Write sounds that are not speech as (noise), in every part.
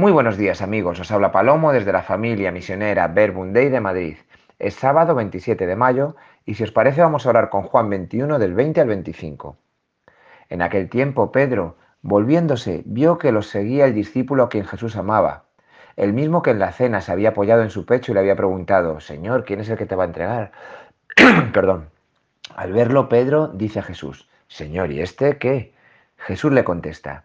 Muy buenos días amigos, os habla Palomo desde la familia misionera Verbundey de Madrid. Es sábado 27 de mayo y si os parece vamos a orar con Juan 21 del 20 al 25. En aquel tiempo Pedro, volviéndose, vio que los seguía el discípulo a quien Jesús amaba, el mismo que en la cena se había apoyado en su pecho y le había preguntado, Señor, ¿quién es el que te va a entregar? (clears throat) Perdón. Al verlo Pedro dice a Jesús, Señor, ¿y este qué? Jesús le contesta,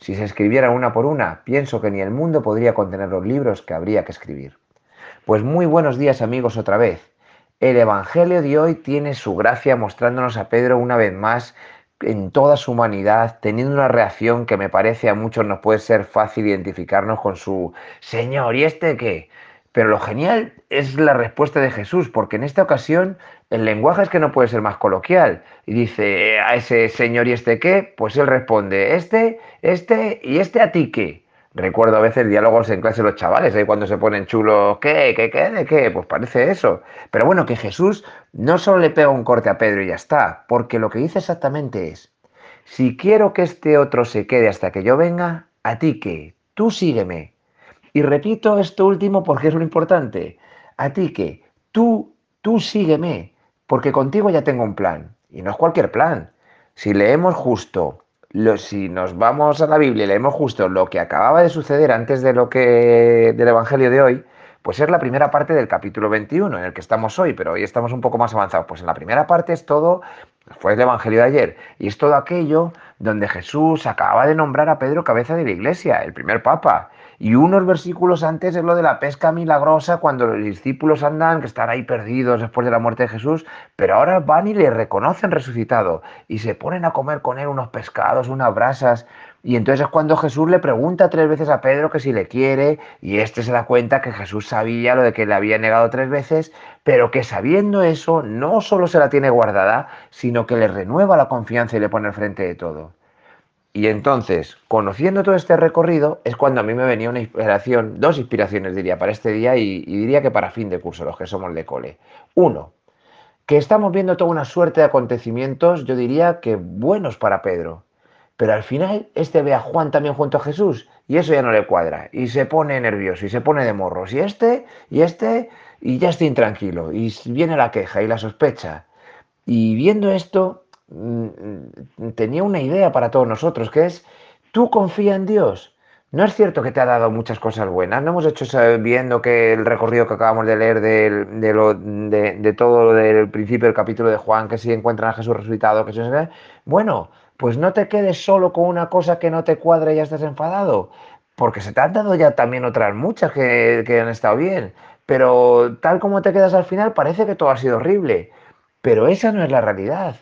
si se escribiera una por una, pienso que ni el mundo podría contener los libros que habría que escribir. Pues muy buenos días amigos otra vez. El Evangelio de hoy tiene su gracia mostrándonos a Pedro una vez más en toda su humanidad, teniendo una reacción que me parece a muchos nos puede ser fácil identificarnos con su Señor, ¿y este qué? Pero lo genial es la respuesta de Jesús, porque en esta ocasión el lenguaje es que no puede ser más coloquial. Y dice a ese señor y este qué, pues él responde, este, este y este a ti qué. Recuerdo a veces diálogos en clase de los chavales, ahí cuando se ponen chulos, ¿qué? ¿Qué? ¿Qué? ¿De qué? Pues parece eso. Pero bueno, que Jesús no solo le pega un corte a Pedro y ya está, porque lo que dice exactamente es, si quiero que este otro se quede hasta que yo venga, a ti qué, tú sígueme. Y repito esto último porque es lo importante. A ti que tú, tú sígueme, porque contigo ya tengo un plan. Y no es cualquier plan. Si leemos justo, lo, si nos vamos a la Biblia y leemos justo lo que acababa de suceder antes de lo que del Evangelio de hoy, pues es la primera parte del capítulo 21 en el que estamos hoy, pero hoy estamos un poco más avanzados. Pues en la primera parte es todo, fue el Evangelio de ayer, y es todo aquello donde Jesús acaba de nombrar a Pedro cabeza de la iglesia, el primer papa. Y unos versículos antes es lo de la pesca milagrosa, cuando los discípulos andan, que están ahí perdidos después de la muerte de Jesús, pero ahora van y le reconocen resucitado y se ponen a comer con él unos pescados, unas brasas. Y entonces es cuando Jesús le pregunta tres veces a Pedro que si le quiere, y este se da cuenta que Jesús sabía lo de que le había negado tres veces, pero que sabiendo eso no solo se la tiene guardada, sino que le renueva la confianza y le pone al frente de todo. Y entonces, conociendo todo este recorrido, es cuando a mí me venía una inspiración, dos inspiraciones diría, para este día y, diría que para fin de curso, los que somos de cole. Uno, que estamos viendo toda una suerte de acontecimientos, yo diría que buenos para Pedro. Pero al final, este ve a Juan también junto a Jesús y eso ya no le cuadra. Y se pone nervioso y se pone de morros. Y este, y este, y ya está intranquilo. Y viene la queja y la sospecha. Y viendo esto, tenía una idea para todos nosotros, que es, tú confía en Dios. No es cierto que te ha dado muchas cosas buenas. No hemos hecho viendo que el recorrido que acabamos de leer de, lo, de, de todo lo del principio del capítulo de Juan, que si encuentran a Jesús resucitado, que si Bueno, pues no te quedes solo con una cosa que no te cuadra y ya estás enfadado, porque se te han dado ya también otras muchas que, que han estado bien. Pero tal como te quedas al final, parece que todo ha sido horrible. Pero esa no es la realidad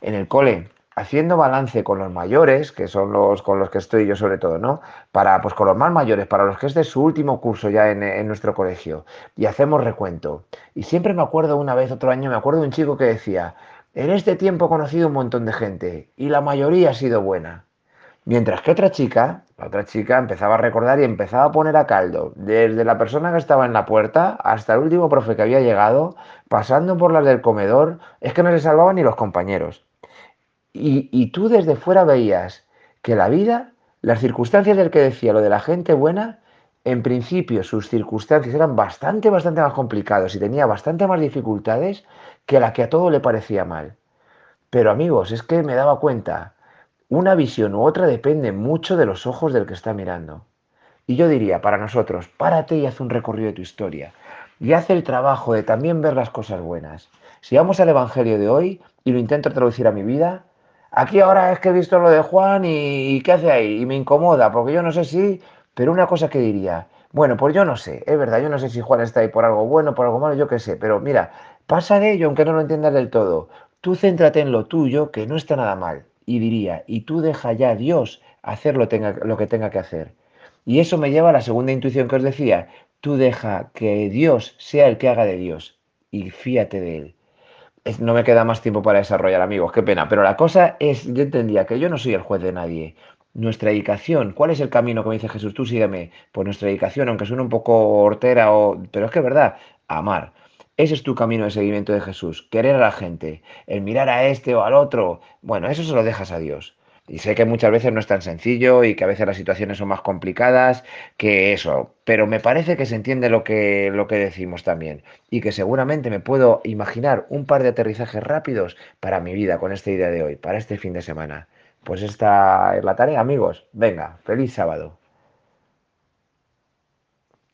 en el cole haciendo balance con los mayores, que son los con los que estoy yo sobre todo, ¿no? Para, pues con los más mayores, para los que es su último curso ya en, en, nuestro colegio, y hacemos recuento. Y siempre me acuerdo una vez, otro año, me acuerdo de un chico que decía, en este tiempo he conocido un montón de gente, y la mayoría ha sido buena. Mientras que otra chica, la otra chica empezaba a recordar y empezaba a poner a caldo, desde la persona que estaba en la puerta hasta el último profe que había llegado, pasando por las del comedor, es que no se salvaban ni los compañeros. Y, tú desde fuera veías que la vida, las circunstancias del que decía lo de la gente buena, en principio sus circunstancias eran bastante, bastante más complicadas y tenía bastante más dificultades que la que a todo le parecía mal. Pero amigos, es que me daba cuenta, una visión u otra depende mucho de los ojos del que está mirando. Y yo diría, para nosotros, párate y haz un recorrido de tu historia. Y haz el trabajo de también ver las cosas buenas. Si vamos al Evangelio de hoy y lo intento traducir a mi vida, Aquí ahora es que he visto lo de Juan y, ¿qué hace ahí? Y me incomoda, porque yo no sé si, pero una cosa que diría, bueno, pues yo no sé, es verdad, yo no sé si Juan está ahí por algo bueno, por algo malo, yo qué sé, pero mira, pasa de ello aunque no lo entiendas del todo. Tú céntrate en lo tuyo, que no está nada mal. Y diría, y tú deja ya a Dios hacer lo, tenga, lo que tenga que hacer. Y eso me lleva a la segunda intuición que os decía. Tú deja que Dios sea el que haga de Dios y fíate de él. No me queda más tiempo para desarrollar, amigos, qué pena. Pero la cosa es, yo entendía que yo no soy el juez de nadie. Nuestra dedicación, ¿cuál es el camino que me dice Jesús? Tú sígueme. Pues nuestra dedicación, aunque suene un poco hortera, o... pero es que es verdad, amar. Ese es tu camino de seguimiento de Jesús, querer a la gente, el mirar a este o al otro. Bueno, eso se lo dejas a Dios. Y sé que muchas veces no es tan sencillo y que a veces las situaciones son más complicadas que eso, pero me parece que se entiende lo que, lo que decimos también y que seguramente me puedo imaginar un par de aterrizajes rápidos para mi vida con esta idea de hoy, para este fin de semana. Pues esta es la tarea, amigos. Venga, feliz sábado.